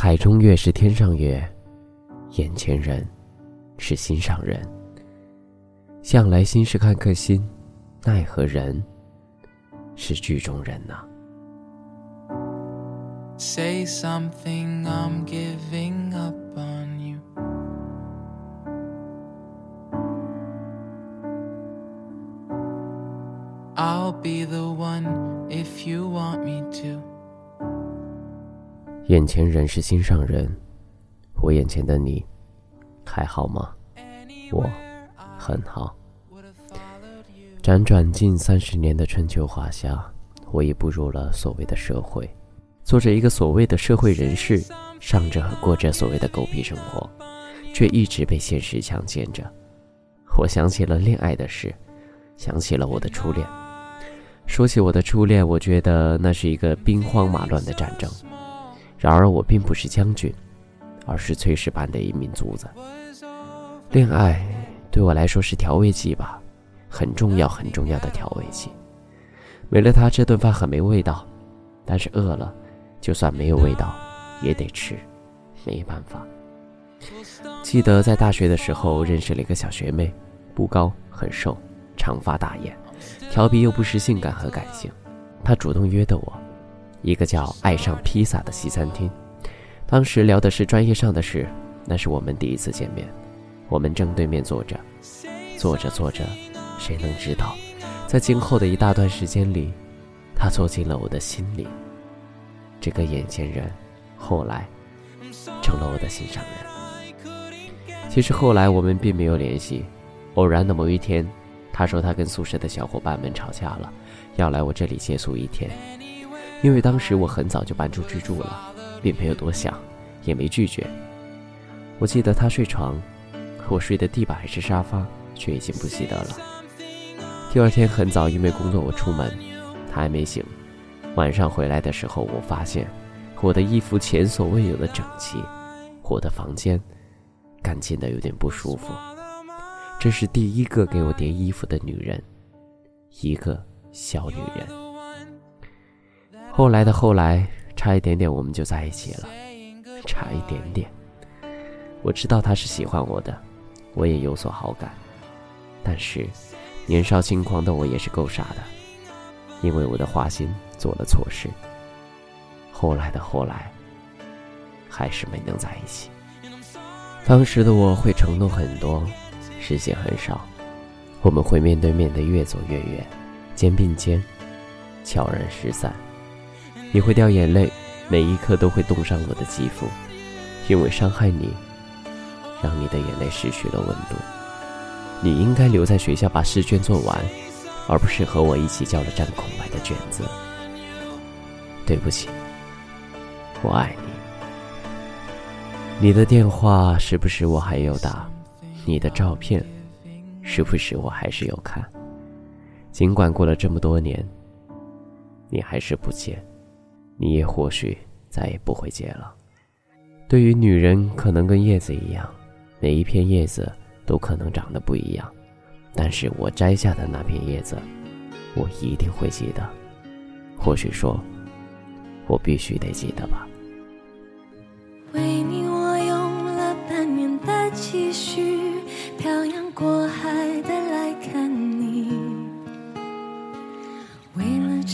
海中月是天上月，眼前人是心上人。向来心是看客心，奈何人是剧中人呐。Say something, I'm giving up on you. I'll be the one if you want me to. 眼前人是心上人，我眼前的你还好吗？我很好。辗转近三十年的春秋华夏，我已步入了所谓的社会。做着一个所谓的社会人士，上着过着所谓的狗屁生活，却一直被现实强奸着。我想起了恋爱的事，想起了我的初恋。说起我的初恋，我觉得那是一个兵荒马乱的战争。然而我并不是将军，而是炊事班的一名卒子。恋爱对我来说是调味剂吧，很重要很重要的调味剂。没了它，这顿饭很没味道。但是饿了。就算没有味道，也得吃，没办法。记得在大学的时候认识了一个小学妹，不高，很瘦，长发大眼，调皮又不失性感和感性。她主动约的我，一个叫“爱上披萨”的西餐厅。当时聊的是专业上的事，那是我们第一次见面。我们正对面坐着，坐着坐着，谁能知道，在今后的一大段时间里，他坐进了我的心里。这个眼前人，后来成了我的心上人。其实后来我们并没有联系。偶然的某一天，他说他跟宿舍的小伙伴们吵架了，要来我这里借宿一天。因为当时我很早就搬出去住了，并没有多想，也没拒绝。我记得他睡床，我睡的地板还是沙发，却已经不记得了。第二天很早，因为工作我出门，他还没醒。晚上回来的时候，我发现我的衣服前所未有的整齐，我的房间干净的有点不舒服。这是第一个给我叠衣服的女人，一个小女人。后来的后来，差一点点我们就在一起了，差一点点。我知道他是喜欢我的，我也有所好感，但是年少轻狂的我也是够傻的，因为我的花心。做了错事，后来的后来，还是没能在一起。当时的我会承诺很多，实现很少。我们会面对面的越走越远，肩并肩，悄然失散。你会掉眼泪，每一刻都会冻伤我的肌肤，因为伤害你，让你的眼泪失去了温度。你应该留在学校把试卷做完，而不是和我一起交了张空白的卷子。对不起，我爱你。你的电话是不是我还有打？你的照片是不是我还是有看？尽管过了这么多年，你还是不接，你也或许再也不会结了。对于女人，可能跟叶子一样，每一片叶子都可能长得不一样，但是我摘下的那片叶子，我一定会记得。或许说。我必须得记得吧。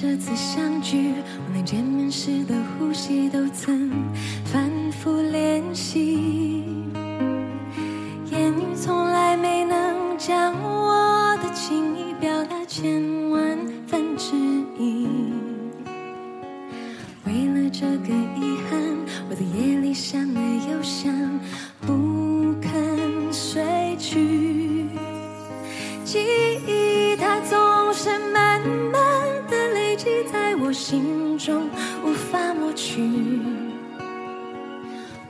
这次相聚，我连见面时的呼吸都曾反复练习。言语从来没能将我的情意表达全心中，无法抹去。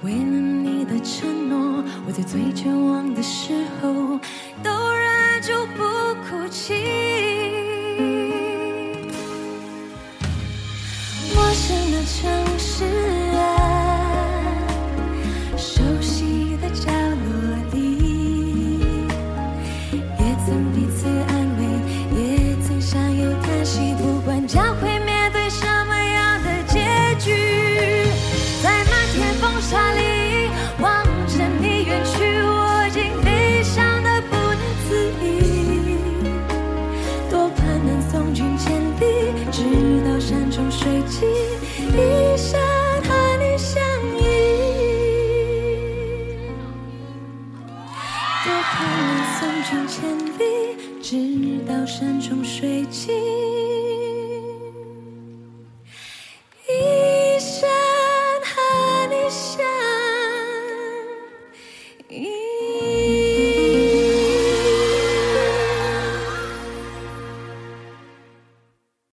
为了你的承诺，我在最绝望的时候，都忍住不哭泣。陌生的城，多盼能送君千里，直到山穷水尽。